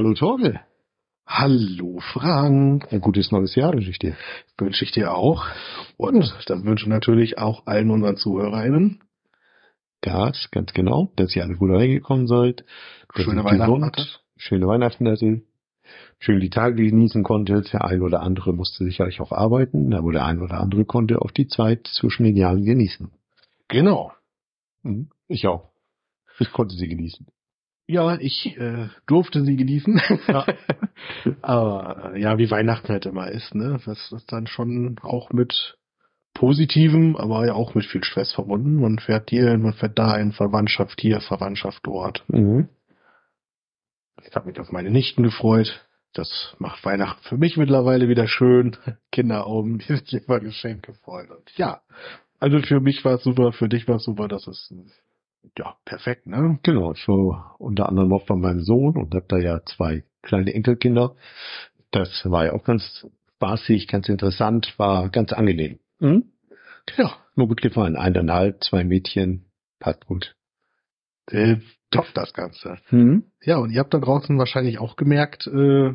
Hallo Torge. Hallo Frank. Ein gutes neues Jahr wünsche ich dir. Wünsche ich dir auch. Und das wünsche natürlich auch allen unseren ZuhörerInnen. Das, ganz genau, dass ihr alle gut reingekommen seid. Schöne Weihnachten hattet. Schöne Weihnachten hattet. Schön die Tage genießen konntet. Der ein oder andere musste sicherlich auch arbeiten, aber der ein oder andere konnte auch die Zeit zwischen den Jahren genießen. Genau. Mhm. Ich auch. Ich konnte sie genießen. Ja, ich äh, durfte sie genießen. Ja. Aber ja, wie Weihnachten halt immer ist, ne? Das ist dann schon auch mit Positivem, aber ja auch mit viel Stress verbunden. Man fährt hier, man fährt da in Verwandtschaft hier, Verwandtschaft dort. Mhm. Ich habe mich auf meine Nichten gefreut. Das macht Weihnachten für mich mittlerweile wieder schön. Kinderaugen, die sich immer Geschenke freuen. Und ja, also für mich war es super, für dich war es super. Das ist ja, perfekt, ne? Genau, ich war unter anderem auch bei meinem Sohn und habe da ja zwei kleine Enkelkinder. Das war ja auch ganz spaßig, ganz interessant, war ganz angenehm. Mhm. Ja, nur gut gefallen. Eineinhalb, zwei Mädchen, passt gut. Äh, top das Ganze. Mhm. Ja, und ihr habt da draußen wahrscheinlich auch gemerkt, äh,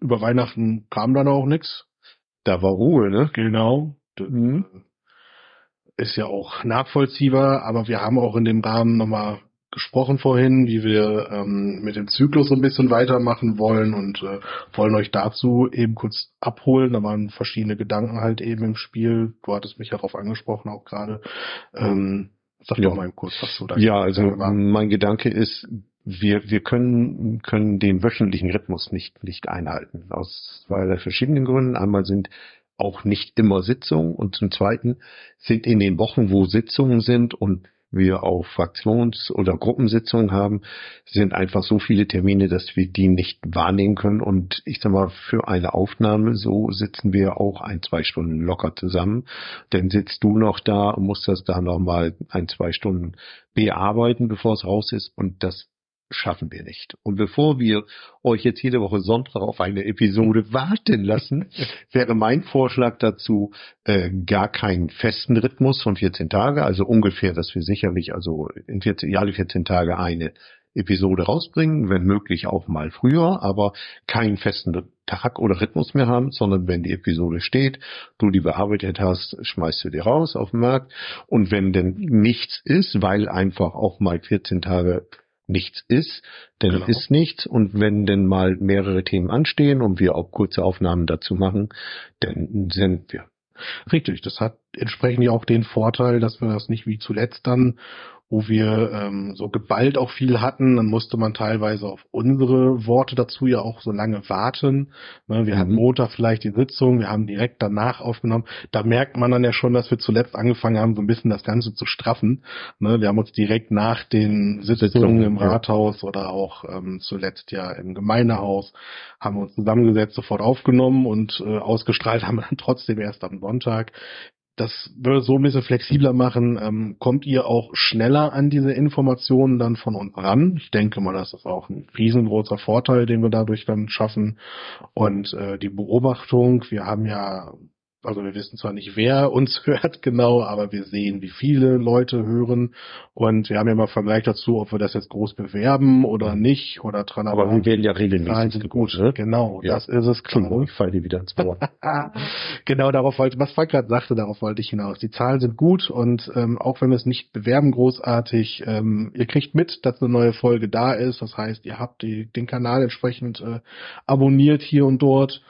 über Weihnachten kam dann auch nix. Da war Ruhe, ne? Genau. Mhm ist ja auch nachvollziehbar, aber wir haben auch in dem Rahmen nochmal gesprochen vorhin, wie wir ähm, mit dem Zyklus so ein bisschen weitermachen wollen und äh, wollen euch dazu eben kurz abholen. Da waren verschiedene Gedanken halt eben im Spiel. Du hattest mich darauf angesprochen auch gerade. Ähm, sag ja. doch mal kurz, was du da Ja, also war. mein Gedanke ist, wir, wir können, können den wöchentlichen Rhythmus nicht, nicht einhalten. Aus zwei verschiedenen Gründen. Einmal sind auch nicht immer Sitzungen und zum Zweiten sind in den Wochen, wo Sitzungen sind und wir auch Fraktions- oder Gruppensitzungen haben, sind einfach so viele Termine, dass wir die nicht wahrnehmen können. Und ich sag mal, für eine Aufnahme so sitzen wir auch ein, zwei Stunden locker zusammen. Dann sitzt du noch da und musst das da nochmal ein, zwei Stunden bearbeiten, bevor es raus ist. Und das schaffen wir nicht. Und bevor wir euch jetzt jede Woche Sonntag auf eine Episode warten lassen, wäre mein Vorschlag dazu äh, gar keinen festen Rhythmus von 14 Tage, also ungefähr, dass wir sicherlich also in 14, alle 14 Tage eine Episode rausbringen, wenn möglich auch mal früher, aber keinen festen Tag oder Rhythmus mehr haben, sondern wenn die Episode steht, du die bearbeitet hast, schmeißt du die raus auf den Markt und wenn denn nichts ist, weil einfach auch mal 14 Tage nichts ist, denn genau. ist nichts. Und wenn denn mal mehrere Themen anstehen und wir auch kurze Aufnahmen dazu machen, dann sind wir. Richtig, das hat entsprechend ja auch den Vorteil, dass wir das nicht wie zuletzt dann wo wir ähm, so geballt auch viel hatten, dann musste man teilweise auf unsere Worte dazu ja auch so lange warten. Ne, wir mhm. hatten Montag vielleicht die Sitzung, wir haben direkt danach aufgenommen. Da merkt man dann ja schon, dass wir zuletzt angefangen haben, so ein bisschen das Ganze zu straffen. Ne, wir haben uns direkt nach den Sitzungen im Rathaus oder auch ähm, zuletzt ja im Gemeindehaus, haben wir uns zusammengesetzt, sofort aufgenommen und äh, ausgestrahlt haben wir dann trotzdem erst am Sonntag das würde so ein bisschen flexibler machen. Ähm, kommt ihr auch schneller an diese Informationen dann von uns ran? Ich denke mal, das ist auch ein riesengroßer Vorteil, den wir dadurch dann schaffen. Und äh, die Beobachtung, wir haben ja also wir wissen zwar nicht, wer uns hört genau, aber wir sehen, wie viele Leute hören und wir haben ja mal Vergleich dazu, ob wir das jetzt groß bewerben oder nicht oder dran. Aber wir werden ja regelmäßig sind gut. Ne? Genau, ja. das ist es. Klar. Ich falle dir wieder ins Wort. genau, darauf wollte, was Frank gerade sagte, darauf wollte ich hinaus. Die Zahlen sind gut und ähm, auch wenn wir es nicht bewerben großartig, ähm, ihr kriegt mit, dass eine neue Folge da ist. Das heißt, ihr habt die, den Kanal entsprechend äh, abonniert hier und dort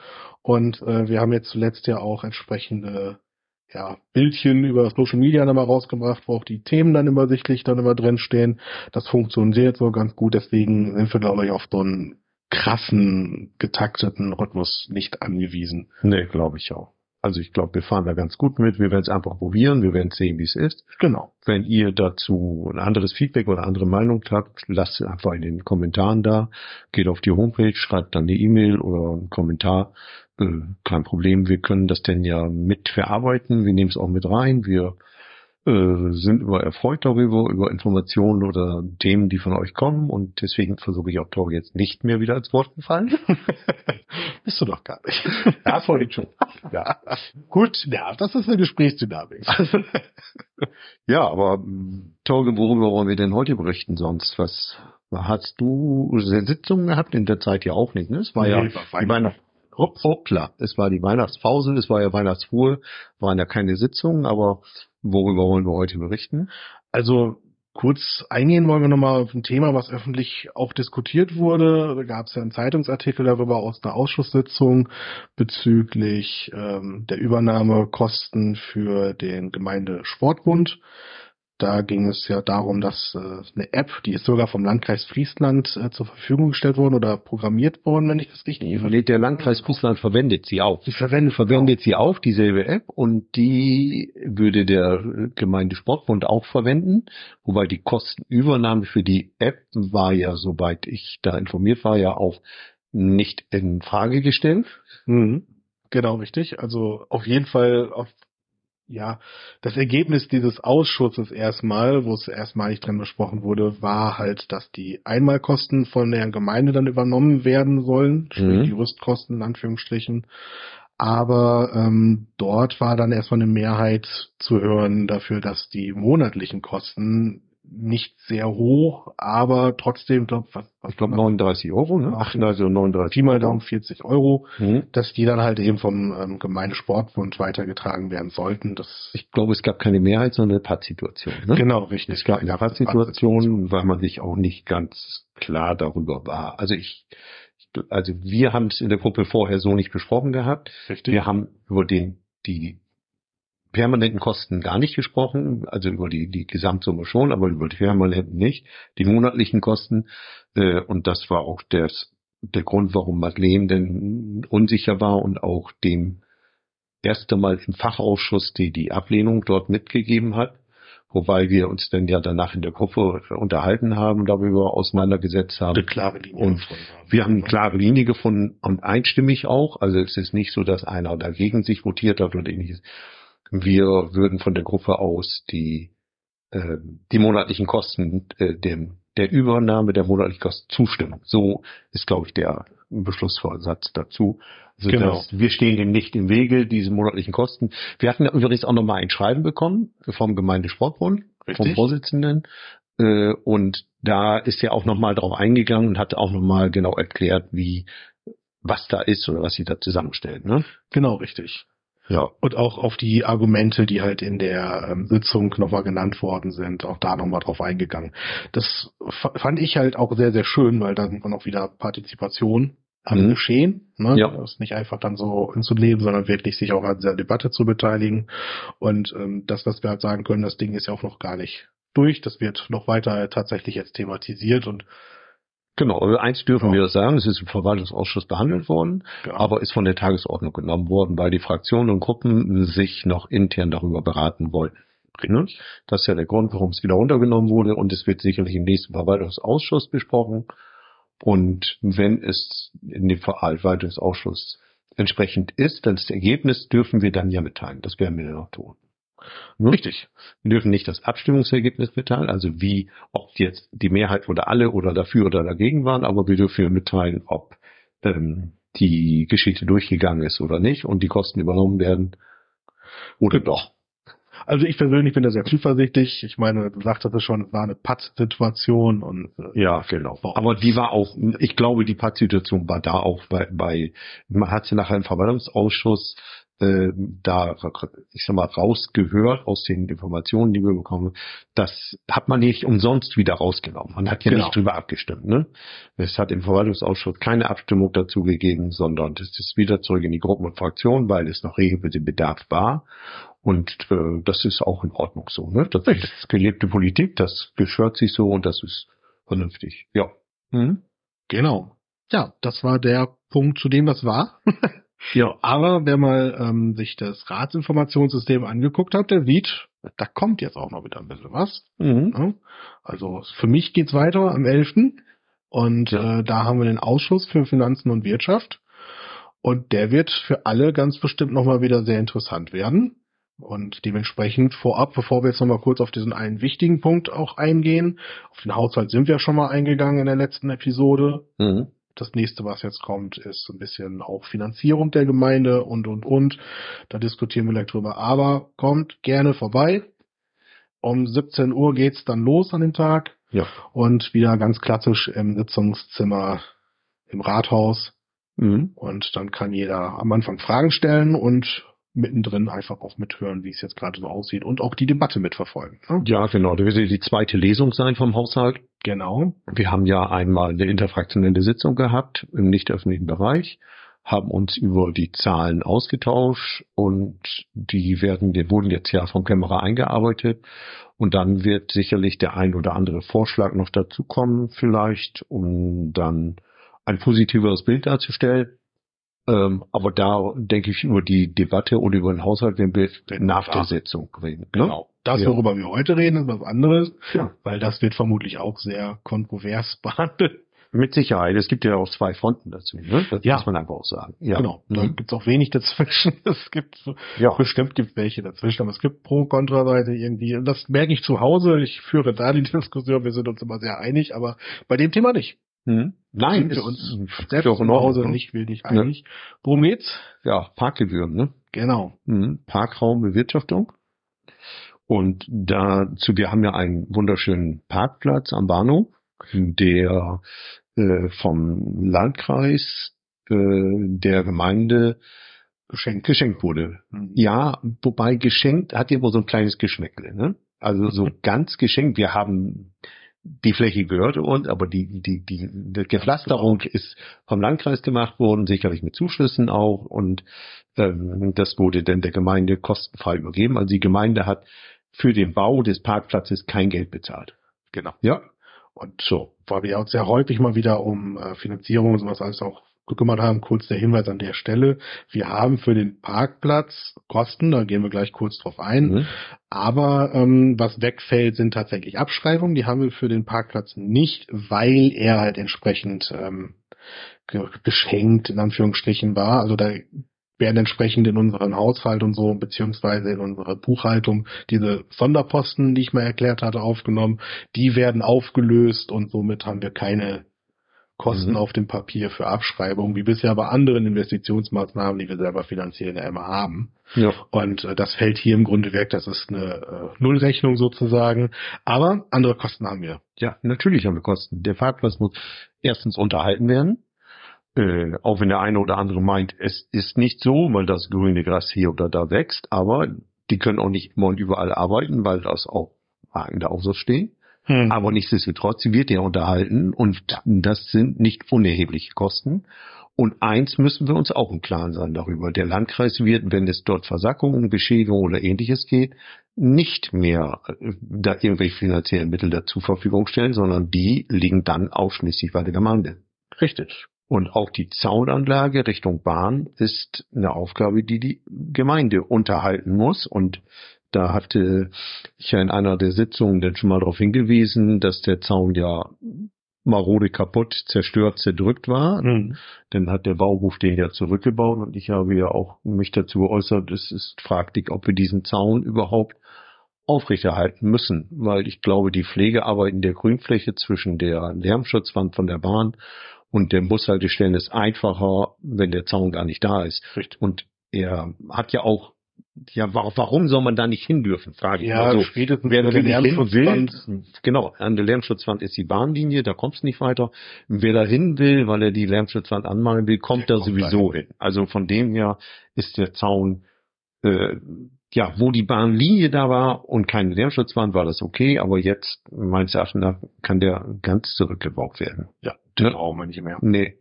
und äh, wir haben jetzt zuletzt ja auch entsprechende ja, Bildchen über Social Media nochmal rausgebracht, wo auch die Themen dann übersichtlich dann immer drin stehen. Das funktioniert so ganz gut, deswegen sind wir, glaube ich, auf so einen krassen, getakteten Rhythmus nicht angewiesen. Nee, glaube ich auch. Also ich glaube, wir fahren da ganz gut mit. Wir werden es einfach probieren. Wir werden sehen, wie es ist. Genau. Wenn ihr dazu ein anderes Feedback oder andere Meinung habt, lasst es einfach in den Kommentaren da. Geht auf die Homepage, schreibt dann eine E-Mail oder einen Kommentar. Äh, kein Problem. Wir können das denn ja mit verarbeiten. Wir nehmen es auch mit rein. Wir äh, sind immer erfreut darüber, über Informationen oder Themen, die von euch kommen und deswegen versuche ich auch Tor jetzt nicht mehr wieder als Wort gefallen. Bist du doch gar nicht. Ja, vorhin schon. Ja. Gut, ja, das ist eine Gesprächsdynamik. ja, aber Torge, worüber wollen wir denn heute berichten sonst? Was Hast du Sitzungen gehabt in der Zeit ja auch nicht, ne? Es war nee, ja war Weihnacht. Hoppla, es war die Weihnachtspause, es war ja Weihnachtsruhe, waren ja keine Sitzungen, aber worüber wollen wir heute berichten? Also kurz eingehen wollen wir nochmal auf ein Thema, was öffentlich auch diskutiert wurde. Da gab es ja einen Zeitungsartikel darüber aus einer Ausschusssitzung bezüglich ähm, der Übernahmekosten für den Gemeindesportbund. Da ging es ja darum, dass äh, eine App, die ist sogar vom Landkreis Friesland äh, zur Verfügung gestellt worden oder programmiert worden, wenn ich das richtig nee, Der Landkreis Friesland verwendet sie auch. Sie verwendet, verwendet auch. sie auch, dieselbe App, und die würde der Gemeindesportbund auch verwenden, wobei die Kostenübernahme für die App war ja, soweit ich da informiert war, ja auch nicht in Frage gestellt. Mhm. Genau, richtig. Also auf jeden Fall auf ja, das Ergebnis dieses Ausschusses erstmal, wo es erstmalig drin besprochen wurde, war halt, dass die Einmalkosten von der Gemeinde dann übernommen werden sollen, mhm. die Rüstkosten in Anführungsstrichen. Aber ähm, dort war dann erstmal eine Mehrheit zu hören dafür, dass die monatlichen Kosten nicht sehr hoch, aber trotzdem, glaub, was, was ich glaube 39 Euro, ne? Ach, also 39. Pi mal Daumen 40 Euro, mhm. dass die dann halt eben vom ähm, Gemeindesportbund weitergetragen werden sollten. Das ich glaube, es gab keine Mehrheit, sondern eine Pattsituation. Ne? Genau, richtig. Es gab eine Pattsituation, weil man sich auch nicht ganz klar darüber war. Also ich, also wir haben es in der Gruppe vorher so nicht besprochen gehabt. Richtig. Wir haben über den die permanenten Kosten gar nicht gesprochen, also über die, die Gesamtsumme schon, aber über die permanenten nicht, die monatlichen Kosten. Äh, und das war auch das, der Grund, warum Madeleine denn unsicher war und auch dem erste Mal im Fachausschuss die, die Ablehnung dort mitgegeben hat. Wobei wir uns dann ja danach in der Gruppe unterhalten haben, darüber auseinandergesetzt haben. Eine klare Linie und haben. Wir haben eine klare Linie gefunden und einstimmig auch. Also es ist nicht so, dass einer dagegen sich votiert hat oder ähnliches wir würden von der Gruppe aus die, äh, die monatlichen Kosten äh, dem, der Übernahme der monatlichen Kosten zustimmen. So ist, glaube ich, der Beschlussvorsatz dazu. Also genau. dass wir stehen dem nicht im Wege, diese monatlichen Kosten. Wir hatten übrigens auch nochmal ein Schreiben bekommen vom Gemeindesportbund, Richtig. vom Vorsitzenden. Äh, und da ist er auch nochmal drauf eingegangen und hat auch nochmal genau erklärt, wie was da ist oder was sie da zusammenstellen. Ne? Genau, richtig. Ja. Und auch auf die Argumente, die halt in der ähm, Sitzung nochmal genannt worden sind, auch da nochmal drauf eingegangen. Das fand ich halt auch sehr, sehr schön, weil da sind man auch wieder Partizipation am mhm. Geschehen. Ne? Ja. Das ist nicht einfach dann so hinzunehmen, sondern wirklich sich auch an dieser Debatte zu beteiligen. Und ähm, das, was wir halt sagen können, das Ding ist ja auch noch gar nicht durch. Das wird noch weiter tatsächlich jetzt thematisiert und Genau, also eins dürfen ja. wir sagen, es ist im Verwaltungsausschuss behandelt worden, ja. aber ist von der Tagesordnung genommen worden, weil die Fraktionen und Gruppen sich noch intern darüber beraten wollten. Ne? Das ist ja der Grund, warum es wieder runtergenommen wurde und es wird sicherlich im nächsten Verwaltungsausschuss besprochen. Und wenn es in dem Verwaltungsausschuss entsprechend ist, dann das Ergebnis dürfen wir dann ja mitteilen. Das werden wir dann auch tun. Ne? Richtig. Wir dürfen nicht das Abstimmungsergebnis mitteilen, also wie, ob jetzt die Mehrheit oder alle oder dafür oder dagegen waren, aber wir dürfen mitteilen, ob ähm, die Geschichte durchgegangen ist oder nicht und die Kosten übernommen werden oder doch. Also ich persönlich bin da sehr zuversichtlich. Ich meine, du sagtest es schon, es war eine Patt-Situation und äh, ja, genau. Aber die war auch, ich glaube, die Patt-Situation war da auch bei, bei man hat sie nachher im Verwaltungsausschuss da, ich sag mal, rausgehört aus den Informationen, die wir bekommen, das hat man nicht umsonst wieder rausgenommen. Man hat ja genau. nicht drüber abgestimmt. Ne? Es hat im Verwaltungsausschuss keine Abstimmung dazu gegeben, sondern es ist wieder zurück in die Gruppen und Fraktionen, weil es noch Regelbedarf war. Und äh, das ist auch in Ordnung so. Ne? Das ist gelebte Politik, das geschwört sich so und das ist vernünftig. Ja. Mhm. Genau. Ja, das war der Punkt, zu dem das war. Ja, aber wer mal ähm, sich das Ratsinformationssystem angeguckt hat, der sieht, da kommt jetzt auch noch wieder ein bisschen was. Mhm. Also für mich geht's weiter am 11. Und ja. äh, da haben wir den Ausschuss für Finanzen und Wirtschaft. Und der wird für alle ganz bestimmt nochmal wieder sehr interessant werden. Und dementsprechend vorab, bevor wir jetzt nochmal kurz auf diesen einen wichtigen Punkt auch eingehen, auf den Haushalt sind wir schon mal eingegangen in der letzten Episode. Mhm das nächste, was jetzt kommt, ist ein bisschen auch Finanzierung der Gemeinde und, und, und. Da diskutieren wir gleich drüber. Aber kommt gerne vorbei. Um 17 Uhr geht's dann los an dem Tag. Ja. Und wieder ganz klassisch im Sitzungszimmer im Rathaus. Mhm. Und dann kann jeder am Anfang Fragen stellen und mittendrin einfach auch mithören, wie es jetzt gerade so aussieht und auch die Debatte mitverfolgen. Ne? Ja, genau. Das wird die zweite Lesung sein vom Haushalt. Genau. Wir haben ja einmal eine interfraktionelle Sitzung gehabt im nicht öffentlichen Bereich, haben uns über die Zahlen ausgetauscht und die werden, die wurden jetzt ja vom Kämmerer eingearbeitet und dann wird sicherlich der ein oder andere Vorschlag noch dazukommen vielleicht, um dann ein positiveres Bild darzustellen. Ähm, aber da denke ich nur die Debatte und über den Haushalt werden wir nach der Sitzung reden. Ne? Genau. Das, Ja. worüber wir heute reden, ist was anderes, Ja. weil das wird vermutlich auch sehr kontrovers behandelt. Mit Sicherheit. Es gibt ja auch zwei Fronten dazu. Ne? Das Ja. muss man einfach auch sagen. Ja. Genau. Da Mhm. gibt's auch wenig dazwischen. Es gibt Ja. bestimmt gibt welche dazwischen, aber es gibt Pro- und Kontraseite irgendwie. Und das merke ich zu Hause. Ich führe da die Diskussion. Wir sind uns immer sehr einig, aber bei dem Thema nicht. Hm? Nein, ist- uns ist selbst in zu Hause Ordnung. nicht wenig einig. Worum geht's? Ja, Parkgebühren, ne? Genau. Mhm. Parkraumbewirtschaftung. Und dazu, wir haben ja einen wunderschönen Parkplatz am Bahnhof, der äh, vom Landkreis äh, der Gemeinde geschenkt, geschenkt wurde. Mhm. Ja, wobei geschenkt hat ja immer so ein kleines Geschmäckle, ne? Also so ganz geschenkt. Wir haben die Fläche gehörte uns, aber die, die, die, die Gepflasterung ist vom Landkreis gemacht worden, sicherlich mit Zuschüssen auch. Und ähm, das wurde dann der Gemeinde kostenfrei übergeben. Also die Gemeinde hat für den Bau des Parkplatzes kein Geld bezahlt. Genau. Ja, Und so, weil wir uns sehr häufig mal wieder um äh, Finanzierung und sowas alles auch gekümmert haben, kurz der Hinweis an der Stelle. Wir haben für den Parkplatz Kosten, da gehen wir gleich kurz drauf ein. Mhm. Aber ähm, was wegfällt, sind tatsächlich Abschreibungen. Die haben wir für den Parkplatz nicht, weil er halt entsprechend ähm, ge geschenkt in Anführungsstrichen war. Also da werden entsprechend in unseren Haushalt und so, beziehungsweise in unsere Buchhaltung diese Sonderposten, die ich mal erklärt hatte, aufgenommen. Die werden aufgelöst und somit haben wir keine Kosten Mhm. auf dem Papier für Abschreibung, wie bisher bei anderen Investitionsmaßnahmen, die wir selber finanzieren, ja immer haben. ja. Und äh, das fällt hier im Grunde weg. Das ist eine äh, Nullrechnung sozusagen. Aber andere Kosten haben wir. Ja, natürlich haben wir Kosten. Der Parkplatz muss erstens unterhalten werden. Äh, auch wenn der eine oder andere meint, es ist nicht so, weil das grüne Gras hier oder da wächst, aber die können auch nicht immer und überall arbeiten, weil das auch Wagen da auch so stehen. Hm. Aber nichtsdestotrotz, wird ja unterhalten und das sind nicht unerhebliche Kosten. Und eins müssen wir uns auch im Klaren sein darüber. Der Landkreis wird, wenn es dort Versackungen, Beschädigungen oder ähnliches geht, nicht mehr äh, da irgendwelche finanziellen Mittel dazu Verfügung stellen, sondern die liegen dann ausschließlich bei der Gemeinde. Richtig. Und auch die Zaunanlage Richtung Bahn ist eine Aufgabe, die die Gemeinde unterhalten muss. Und da hatte ich ja in einer der Sitzungen dann schon mal darauf hingewiesen, dass der Zaun ja marode kaputt, zerstört, zerdrückt war. Hm. Dann hat der Bauhof den ja zurückgebaut und ich habe ja auch mich dazu geäußert, es ist fraglich, ob wir diesen Zaun überhaupt aufrechterhalten müssen, weil ich glaube, die Pflegearbeiten der Grünfläche zwischen der Lärmschutzwand von der Bahn und den Bushaltestellen ist einfacher, wenn der Zaun gar nicht da ist. Richtig. Und er hat ja auch, ja, wa- warum soll man da nicht hin dürfen, frage ich Ja, mal so. spätestens Wer wirklich hin will, genau, an der Lärmschutzwand ist die Bahnlinie, da kommt's nicht weiter. Wer da hin will, weil er die Lärmschutzwand anmalen will, kommt Der da kommt sowieso hin. Also von dem her ist der Zaun, äh, ja, wo die Bahnlinie da war und keine Lärmschutzwand, war das okay, aber jetzt, meines Erachtens, kann der ganz zurückgebaut werden. Ja, den brauchen wir nicht mehr. Nee.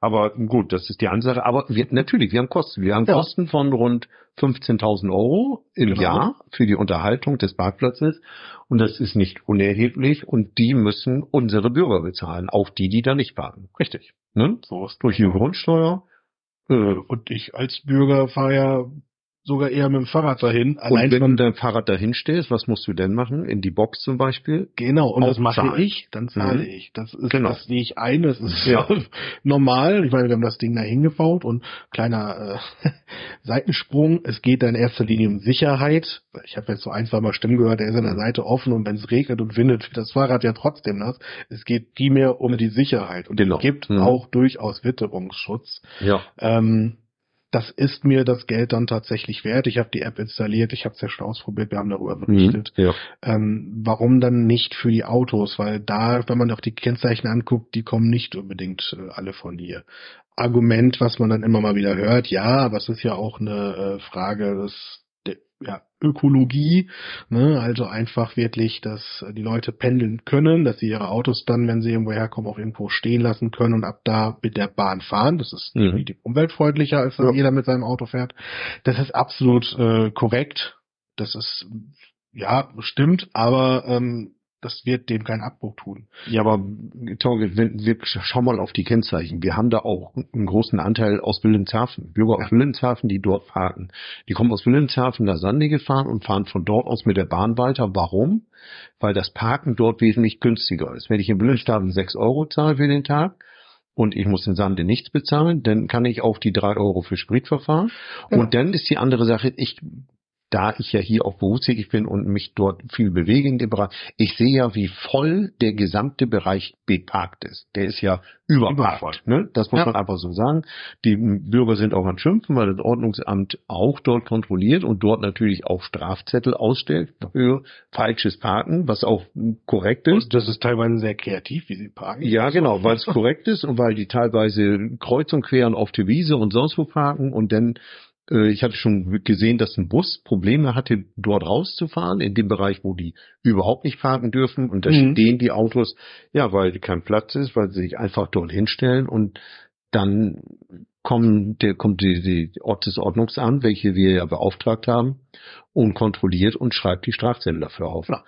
Aber gut, das ist die Ansage. Aber wir, natürlich, wir haben Kosten. Wir haben Ja. Kosten von rund 15.000 Euro im Genau. Jahr für die Unterhaltung des Parkplatzes. Und das ist nicht unerheblich. Und die müssen unsere Bürger bezahlen. Auch die, die da nicht parken. Richtig. Ne? So ist Durch die Grundsteuer. Äh, Und ich als Bürger fahre ja sogar eher mit dem Fahrrad dahin. und Allein wenn schon, dein Fahrrad dahin stehst, was musst du denn machen? In die Box zum Beispiel? genau, und auch das mache zahlen. ich, dann zahle Mhm. ich. Das ist, Genau. das sehe ich ein, das ist Ja. normal. Ich meine, wir haben das Ding da hingebaut und kleiner äh, Seitensprung. Es geht da in erster Linie um Sicherheit. Ich habe jetzt so ein, zwei Mal Stimmen gehört, der ist an der Seite offen und wenn es regnet und windet, wird das Fahrrad ja trotzdem nass. Es geht primär um die Sicherheit und Genau. es gibt Mhm. auch durchaus Witterungsschutz. Ja. Ähm, das ist mir das Geld dann tatsächlich wert. Ich habe die App installiert, ich habe es ja schon ausprobiert, wir haben darüber Mhm, berichtet. ja. Ähm, warum dann nicht für die Autos? Weil da, wenn man auch die Kennzeichen anguckt, die kommen nicht unbedingt äh, alle von hier. Argument, was man dann immer mal wieder hört, ja, aber es ist ja auch eine äh, Frage des ja, Ökologie, ne? also einfach wirklich, dass die Leute pendeln können, dass sie ihre Autos dann, wenn sie irgendwo herkommen, auch irgendwo stehen lassen können und ab da mit der Bahn fahren. Das ist Mhm. umweltfreundlicher, als wenn Ja. jeder mit seinem Auto fährt. Das ist absolut äh, korrekt. Das ist ja stimmt, aber ähm, das wird dem keinen Abbruch tun. Ja, aber Torge, wir schau mal auf die Kennzeichen. Wir haben da auch einen großen Anteil aus Wilhelmshaven. Bürger aus Ja. Wilhelmshaven, die dort parken. Die kommen aus Wilhelmshaven nach Sande gefahren und fahren von dort aus mit der Bahn weiter. Warum? Weil das Parken dort wesentlich günstiger ist. Wenn ich in Wilhelmshaven 6 Euro zahle für den Tag und ich muss in Sande nichts bezahlen, dann kann ich auch die 3 Euro für Sprit verfahren. Genau. Und dann ist die andere Sache, ich da ich ja hier auch berufstätig bin und mich dort viel bewege in dem Bereich, ich sehe ja, wie voll der gesamte Bereich beparkt ist. Der ist ja überparkt. Ne? Das muss Ja. man einfach so sagen. Die Bürger sind auch an Schimpfen, weil das Ordnungsamt auch dort kontrolliert und dort natürlich auch Strafzettel ausstellt für falsches Parken, was auch korrekt ist. Und das ist teilweise sehr kreativ, wie sie parken. Ja, genau, weil es korrekt ist und weil die teilweise kreuz und queren auf der Wiese und sonst wo parken und dann, ich hatte schon gesehen, dass ein Bus Probleme hatte, dort rauszufahren, in dem Bereich, wo die überhaupt nicht parken dürfen und da Mhm. stehen die Autos, ja, weil kein Platz ist, weil sie sich einfach dort hinstellen und dann kommen, der kommt die, die Ort des Ordnungsamt, welche wir ja beauftragt haben, und kontrolliert und schreibt die Strafzettel dafür auf. Ja.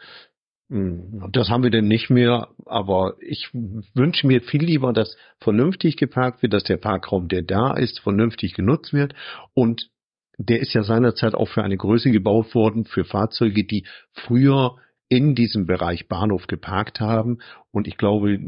Mm, Das haben wir denn nicht mehr, aber ich wünsche mir viel lieber, dass vernünftig geparkt wird, dass der Parkraum, der da ist, vernünftig genutzt wird. Und der ist ja seinerzeit auch für eine Größe gebaut worden, für Fahrzeuge, die früher in diesem Bereich Bahnhof geparkt haben. Und ich glaube,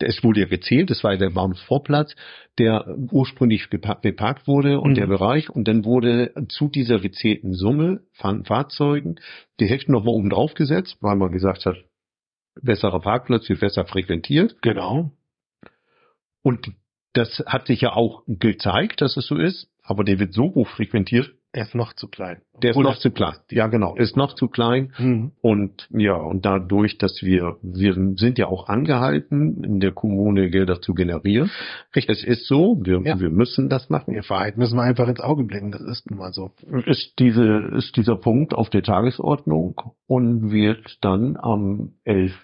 es wurde ja gezählt, das war ja der Bahnhofsvorplatz, der ursprünglich beparkt wurde und Mhm. der Bereich und dann wurde zu dieser gezählten Summe von Fahrzeugen die Hälfte nochmal oben drauf gesetzt, weil man gesagt hat, besserer Parkplatz wird besser frequentiert Genau. und das hat sich ja auch gezeigt, dass es so ist, aber der wird so hoch frequentiert, Er ist noch zu klein. der ist Oder- noch zu klein. Ja, genau, ist noch zu klein Mhm. und ja, und dadurch, dass wir, wir sind ja auch angehalten, in der Kommune Gelder zu generieren. Richtig. Es ist so, wir, Ja. wir müssen das machen. Die Wahrheit müssen wir einfach ins Auge blicken. Das ist nun mal so. Ist diese, ist dieser Punkt auf der Tagesordnung und wird dann am 11.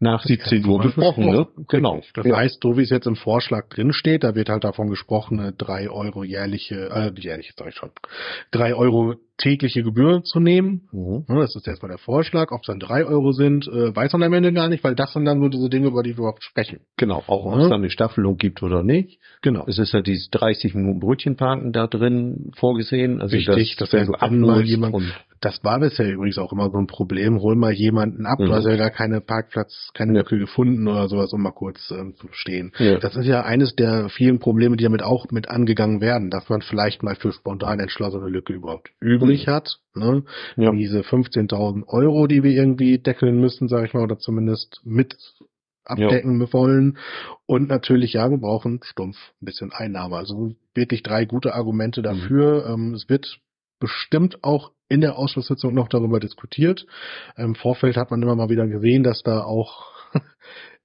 nach 17 Uhr besprochen, ne? Genau. Das Ja. heißt, so wie es jetzt im Vorschlag drin steht, da wird halt davon gesprochen, drei Euro jährliche, äh, jährliche sag ich schon, drei Euro tägliche Gebühr zu nehmen. Mhm. Ja, Das ist jetzt mal der Vorschlag. Ob es dann drei Euro sind, äh, weiß man am Ende gar nicht, weil das sind dann so diese Dinge, über die wir überhaupt sprechen. Genau, auch ob Ja. es dann eine Staffelung gibt oder nicht. Genau. Es ist ja dieses 30 Minuten Brötchenparken da drin vorgesehen. Also Richtig, wenn du wenn mal abholst jemand- Das war bisher übrigens auch immer so ein Problem. Hol mal jemanden ab, Mhm. du hast ja gar keine Parkplatz, keine Ja. Lücke gefunden oder sowas, um mal kurz ähm, zu stehen. Ja. Das ist ja eines der vielen Probleme, die damit auch mit angegangen werden, dass man vielleicht mal für spontan entschlossene Lücke überhaupt übrig hat. Ne? Ja. Diese 15.000 Euro, die wir irgendwie deckeln müssen, sage ich mal, oder zumindest mit abdecken wollen. Und natürlich, ja, wir brauchen stumpf ein bisschen Einnahme. Also wirklich drei gute Argumente dafür. Ähm, es wird bestimmt auch in der Ausschusssitzung noch darüber diskutiert. Im Vorfeld hat man immer mal wieder gesehen, dass da auch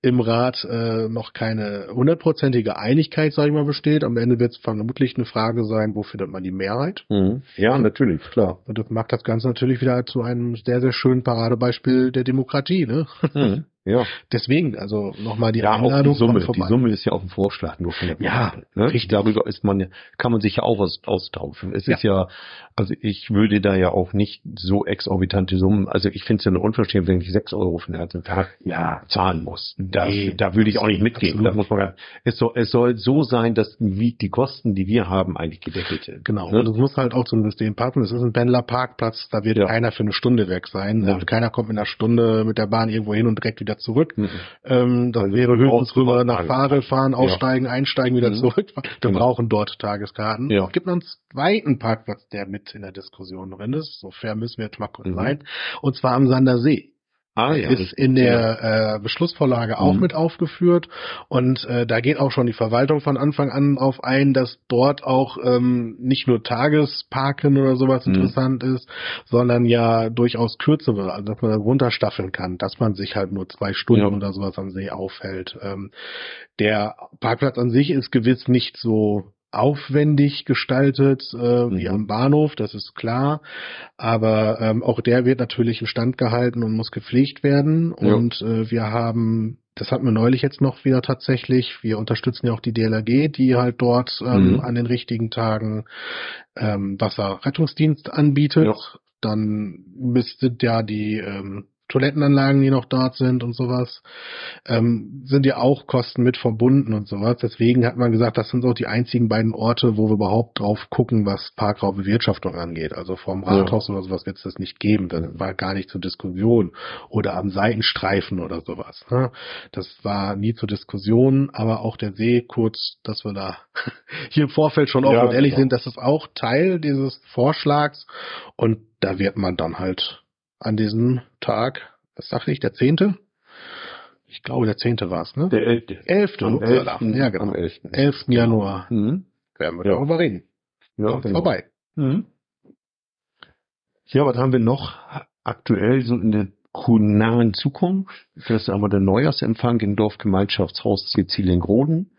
im Rat äh, noch keine hundertprozentige Einigkeit, sage ich mal, besteht. Am Ende wird es vermutlich eine Frage sein, wo findet man die Mehrheit? Mhm. Ja, natürlich, klar. Und das macht das Ganze natürlich wieder zu einem sehr, sehr schönen Paradebeispiel der Demokratie. Ne? Mhm. Ja. Deswegen, also nochmal die ja, Einladung. die Summe. Die. Summe ist ja auch ein Vorschlag nur von der Ja, ne? richtig. Darüber ist man, ja- kann man sich ja auch was austauschen. Es ist ja, also ich würde da ja auch nicht so exorbitante Summen, also ich finde es ja eine Unverschämtheit, wenn ich sechs Euro für den ganzen Tag Ja, zahlen muss. Da, Nee, da würde ich auch nicht mitgehen. absolut. Da muss man, gar- es soll, es soll so sein, dass die Kosten, die wir haben, eigentlich gedeckelt sind. genau. Ne? Und es muss halt auch zum System passen. Es ist ein Pendlerparkplatz, da wird Ja. keiner für eine Stunde weg sein. Ja. Also keiner kommt in einer Stunde mit der Bahn irgendwo hin und direkt wieder zurück. Mhm. Ähm, das Also wäre höchstens rüber nach. Farel fahren, aussteigen, einsteigen, wieder Mhm. zurück. Wir Genau. brauchen dort Tageskarten. Ja. Es gibt noch einen zweiten Parkplatz, der mit in der Diskussion drin ist. So fair müssen wir jetzt mal kurz Mhm. sein. Und zwar am Sandersee. Ah, ja, ist in der äh, Beschlussvorlage auch mhm. mit aufgeführt und äh, da geht auch schon die Verwaltung von Anfang an auf ein, dass dort auch ähm, nicht nur Tagesparken oder sowas mhm. interessant ist, sondern ja durchaus kürzere, also dass man da runterstaffeln kann, dass man sich halt nur zwei Stunden ja. oder sowas am See aufhält. Ähm, der Parkplatz an sich ist gewiss nicht so aufwendig gestaltet äh, mhm. wie am Bahnhof, das ist klar. Aber ähm, auch der wird natürlich instand gehalten und muss gepflegt werden. Ja. Und äh, wir haben, das hatten wir neulich jetzt noch wieder tatsächlich, wir unterstützen ja auch die DLRG, die halt dort ähm, mhm. an den richtigen Tagen ähm, Wasserrettungsdienst anbietet. Ja. Dann müsste ja die ähm, Toilettenanlagen, die noch dort sind und sowas, ähm, sind ja auch Kosten mit verbunden und sowas. Deswegen hat man gesagt, das sind auch die einzigen beiden Orte, wo wir überhaupt drauf gucken, was Parkraumbewirtschaftung angeht. Also vorm Rathaus ja. oder sowas wird es das nicht geben. Das war gar nicht zur Diskussion. Oder am Seitenstreifen oder sowas. Ne? Das war nie zur Diskussion, aber auch der See, kurz, dass wir da hier im Vorfeld schon offen ja, und ehrlich ja. sind, das ist auch Teil dieses Vorschlags und da wird man dann halt an diesem Tag, was sagte ich, der zehnte? Ich glaube, der zehnte war es, ne? Der elfte. Elfte, am elften, ja, genau. Am elften. 11. Januar. Mhm. Werden wir ja. darüber reden. Ja, genau. vorbei. Mhm. Ja, was haben wir noch aktuell so in der nahen Zukunft? Das ist aber der Neujahrsempfang im Dorfgemeinschaftshaus Sizilien-Groden.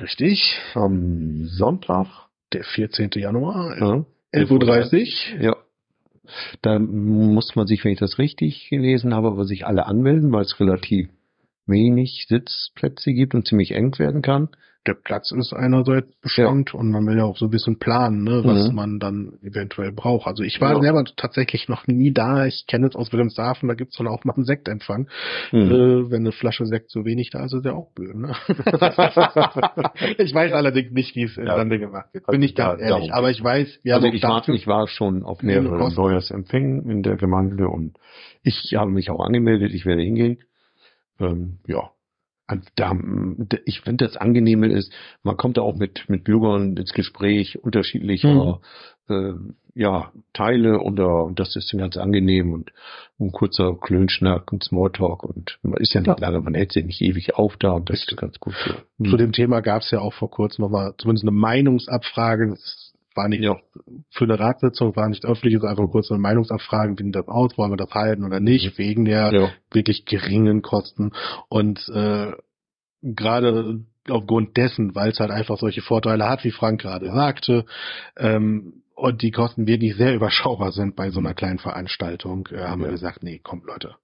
Richtig. Am Sonntag. Der 14. Januar. Ja. 11.30 Uhr. Ja. Da muss man sich, wenn ich das richtig gelesen habe, aber sich alle anmelden, weil es relativ wenig Sitzplätze gibt und ziemlich eng werden kann der Platz ist einerseits beschränkt ja. und man will ja auch so ein bisschen planen, ne, was mhm. man dann eventuell braucht. Also ich war ja. selber tatsächlich noch nie da. Ich kenne es aus Wilhelmshaven, da gibt's dann auch mal einen Sektempfang. Mhm. Äh, wenn eine Flasche Sekt zu wenig da ist, ist der auch blöd. Ne? ich weiß allerdings nicht, wie es in ja. Lande gemacht wird. Bin ich ganz ehrlich. Aber ich weiß, wir also haben ich war, ich war schon auf mehreren Neujahrsempfängen in der Gemeinde und ich habe mich auch angemeldet. Ich werde hingehen. Ähm, ja, da, ich finde das Angenehme ist, man kommt da auch mit, mit Bürgern ins Gespräch unterschiedlicher mhm. äh, ja, Teile und, und das ist ganz angenehm und ein kurzer Klönschnack und Smalltalk und man ist ja nicht ja. lange, man hält sich nicht ewig auf da und das ist ganz gut. Für. Zu dem Thema gab es ja auch vor kurzem nochmal zumindest eine Meinungsabfrage, das war nicht ja. Für eine Ratssitzung, war nicht öffentlich, ist einfach kurz eine Meinungsabfrage, wie das aus, wollen wir das halten oder nicht, mhm. wegen der ja. wirklich geringen Kosten. Und äh, gerade aufgrund dessen, weil es halt einfach solche Vorteile hat, wie Frank gerade sagte, ähm, und die Kosten wirklich sehr überschaubar sind bei so einer kleinen Veranstaltung, äh, haben ja. wir gesagt, nee, kommt Leute.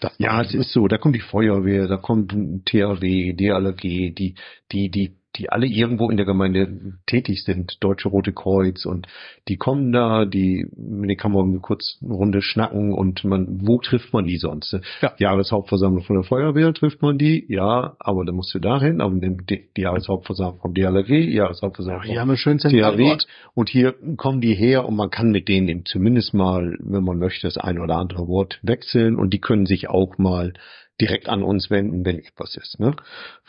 Das ja, es ist so, da kommt die Feuerwehr, da kommt THW, DLRG, die, die, die die alle irgendwo in der Gemeinde tätig sind, Deutsche Rote Kreuz und die kommen da, die, mit denen kann man kurz eine Runde schnacken und man, wo trifft man die sonst? Ja. Jahreshauptversammlung von der Feuerwehr trifft man die, ja, aber dann musst du dahin, aber die, die Jahreshauptversammlung vom DLRG, Jahreshauptversammlung ja, vom schön THW und hier kommen die her und man kann mit denen zumindest mal, wenn man möchte, das ein oder andere Wort wechseln und die können sich auch mal direkt an uns wenden, wenn etwas ist, ne?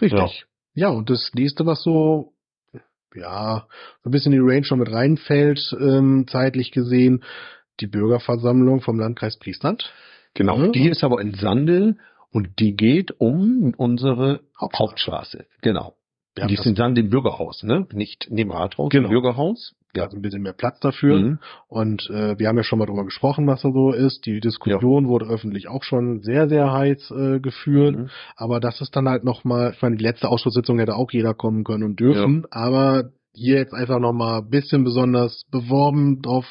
Richtig. Ja. Ja, und das nächste, was so, ja, so ein bisschen in die Range schon mit reinfällt, ähm, zeitlich gesehen, die Bürgerversammlung vom Landkreis Friesland. Genau, ja. die ist aber in Sandel und die geht um unsere Hauptstraße. Hauptstraße. Genau. Die ist in Sandel im Bürgerhaus, ne? Nicht in dem Rathaus, genau. im Bürgerhaus ja. also ein bisschen mehr Platz dafür. Mhm. Und äh, wir haben ja schon mal drüber gesprochen, was da so ist. Die Diskussion ja. wurde öffentlich auch schon sehr, sehr heiß äh, geführt. Mhm. Aber das ist dann halt nochmal, ich meine, die letzte Ausschusssitzung hätte auch jeder kommen können und dürfen, ja. aber hier jetzt einfach nochmal ein bisschen besonders beworben, drauf,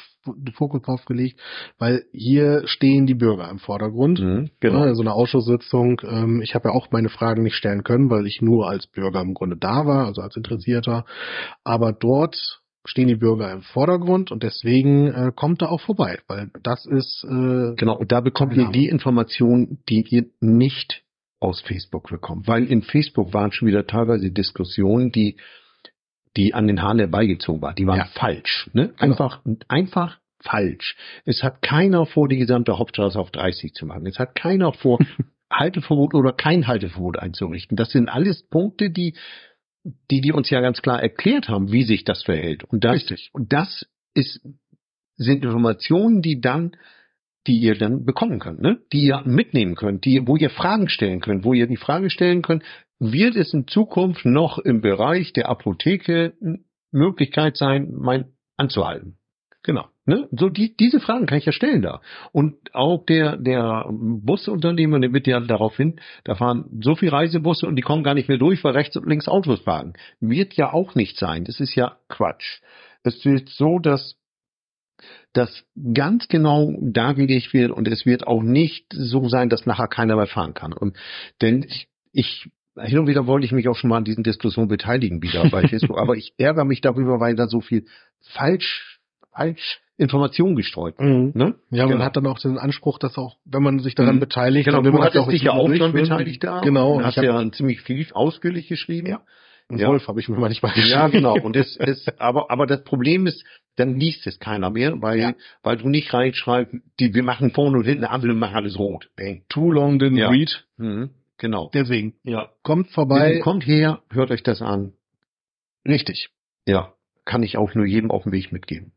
Fokus drauf gelegt, weil hier stehen die Bürger im Vordergrund. Mhm, genau. Ja, so eine Ausschusssitzung. Ähm, ich habe ja auch meine Fragen nicht stellen können, weil ich nur als Bürger im Grunde da war, also als Interessierter. Aber dort stehen die Bürger im Vordergrund und deswegen äh, kommt da auch vorbei, weil das ist äh, genau und da bekommt ihr die Informationen, die ihr nicht aus Facebook bekommt, weil in Facebook waren schon wieder teilweise Diskussionen, die die an den Haaren herbeigezogen waren, die waren ja. falsch, ne? Genau. Einfach genau. einfach falsch. Es hat keiner vor, die gesamte Hauptstraße auf 30 zu machen. Es hat keiner vor, Halteverbot oder kein Halteverbot einzurichten. Das sind alles Punkte, die die, die uns ja ganz klar erklärt haben, wie sich das verhält. Und das, Richtig. und das ist, sind Informationen, die dann die ihr dann bekommen könnt, ne? die ihr mitnehmen könnt, die, wo ihr Fragen stellen könnt, wo ihr die Frage stellen könnt, wird es in Zukunft noch im Bereich der Apotheke Möglichkeit sein, mein anzuhalten? Genau. Ne? So die, diese Fragen kann ich ja stellen da. Und auch der, der Busunternehmer, der wird ja darauf hin, da fahren so viele Reisebusse und die kommen gar nicht mehr durch, weil rechts und links Autos parken. Wird ja auch nicht sein. Das ist ja Quatsch. Es wird so, dass das ganz genau dargelegt wird und es wird auch nicht so sein, dass nachher keiner mehr fahren kann. Und denn ich, ich hin und wieder wollte ich mich auch schon mal an diesen Diskussionen beteiligen wieder bei Facebook, aber ich ärgere mich darüber, weil da so viel falsch, falsch Informationen gestreut. Mhm. Ne? Ja, genau. man hat dann auch den Anspruch, dass auch, wenn man sich daran mhm. beteiligt, genau, dann du hattest dich ja auch schon beteiligt da. Genau. Und hast ja ein ziemlich viel ausführlich geschrieben. Ja. Ja. Wolf habe ich mir manchmal geschrieben. Ja, genau. Und das, das, aber, aber das Problem ist, dann liest es keiner mehr, weil, ja. weil du nicht reinschreibst, die, wir machen vorne und hinten Ampel und machen alles rot. Bang. Too long didn't ja. read. Mhm. Genau. Deswegen. Ja. Kommt vorbei. Kommt her, hört euch das an. Richtig. Ja. Kann ich auch nur jedem auf dem Weg mitgeben.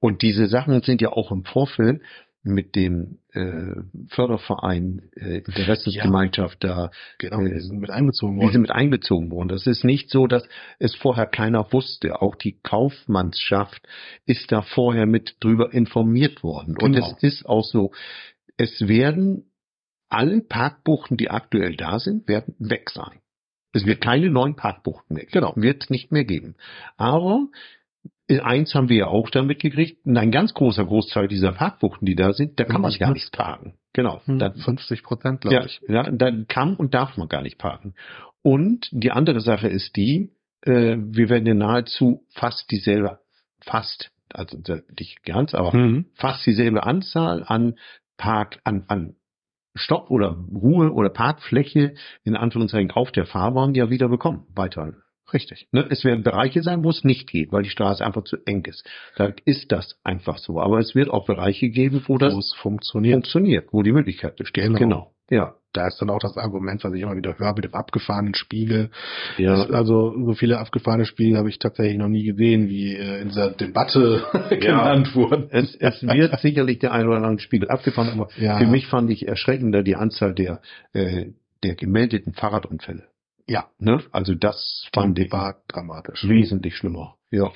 Und diese Sachen sind ja auch im Vorfeld mit dem äh, Förderverein äh, Interessensgemeinschaft ja, da genau, äh, sind mit einbezogen worden. Die sind mit einbezogen worden. Das ist nicht so, dass es vorher keiner wusste. Auch die Kaufmannschaft ist da vorher mit drüber informiert worden. Genau. Und es ist auch so, es werden alle Parkbuchten, die aktuell da sind, werden weg sein. Es wird keine neuen Parkbuchten mehr. Genau, wird nicht mehr geben. Aber eins haben wir ja auch damit gekriegt, ein ganz großer Großteil dieser Parkbuchten, die da sind, da kann man gar nicht parken. Genau. Hm, dann, 50 Prozent, glaube ja, ich. Ja, dann kann und darf man gar nicht parken. Und die andere Sache ist die, äh, wir werden ja nahezu fast dieselbe, fast, also nicht ganz, aber mhm. fast dieselbe Anzahl an Park, an, an Stopp oder Ruhe oder Parkfläche in Anführungszeichen auf der Fahrbahn ja wieder bekommen. Weiter Richtig. Ne? Es werden Bereiche sein, wo es nicht geht, weil die Straße einfach zu eng ist. Da ist das einfach so. Aber es wird auch Bereiche geben, wo das wo funktioniert. funktioniert, wo die Möglichkeit besteht. Genau. genau. Ja. Da ist dann auch das Argument, was ich immer wieder höre mit dem abgefahrenen Spiegel. Ja. Also so viele abgefahrene Spiegel habe ich tatsächlich noch nie gesehen, wie äh, in dieser Debatte ja. genannt wurden. Es, es wird sicherlich der ein oder andere Spiegel abgefahren, aber ja. für mich fand ich erschreckender die Anzahl der, äh, der gemeldeten Fahrradunfälle. Ja. Ne? Also das fand ich war dramatisch. Wesentlich schlimmer. Ja.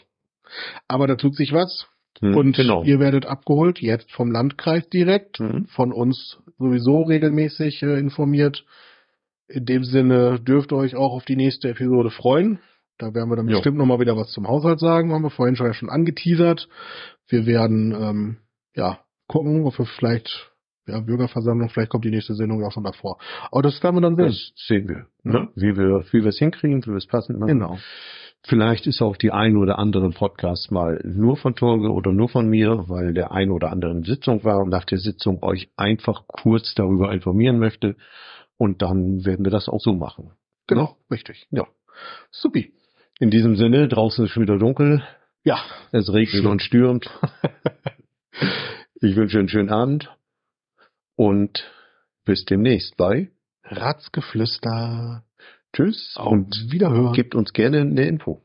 Aber da tut sich was. Hm, und genau. ihr werdet abgeholt, jetzt vom Landkreis direkt, hm. von uns sowieso regelmäßig äh, informiert. In dem Sinne dürft ihr euch auch auf die nächste Episode freuen. Da werden wir dann jo. bestimmt nochmal wieder was zum Haushalt sagen, haben wir vorhin schon, schon angeteasert. Wir werden ähm, ja gucken, ob wir vielleicht ja, Bürgerversammlung, vielleicht kommt die nächste Sendung auch schon davor. Aber das werden wir dann sehen. Das sehen wir. Ne? Wie wir, wie wir es hinkriegen, wie wir es passend machen. Genau. Vielleicht ist auch die ein oder andere Podcast mal nur von Torge oder nur von mir, weil der ein oder andere in Sitzung war und nach der Sitzung euch einfach kurz darüber informieren möchte. Und dann werden wir das auch so machen. Genau, ja? richtig. Ja. Supi. In diesem Sinne, draußen ist schon wieder dunkel. Ja. Es regnet und stürmt. ich wünsche einen schönen Abend und bis demnächst bei Ratzgeflüster. Tschüss und wiederhören. Gebt uns gerne eine Info.